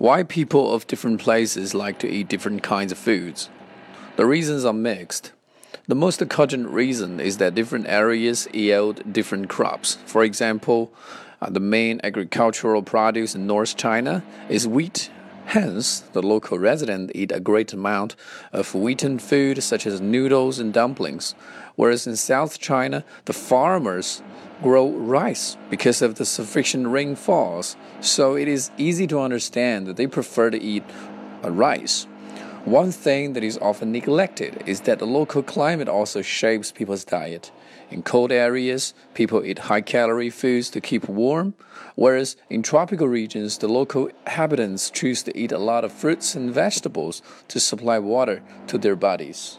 Why people of different places like to eat different kinds of foods? The reasons are mixed. The most cogent reason is that different areas yield different crops. For example, uh, the main agricultural produce in North China is wheat. Hence, the local residents eat a great amount of wheaten food such as noodles and dumplings, whereas in South China, the farmers grow rice because of the sufficient rainfalls, so it is easy to understand that they prefer to eat rice. One thing that is often neglected is that the local climate also shapes people's diet. In cold areas, people eat high calorie foods to keep warm, whereas in tropical regions, the local inhabitants choose to eat a lot of fruits and vegetables to supply water to their bodies.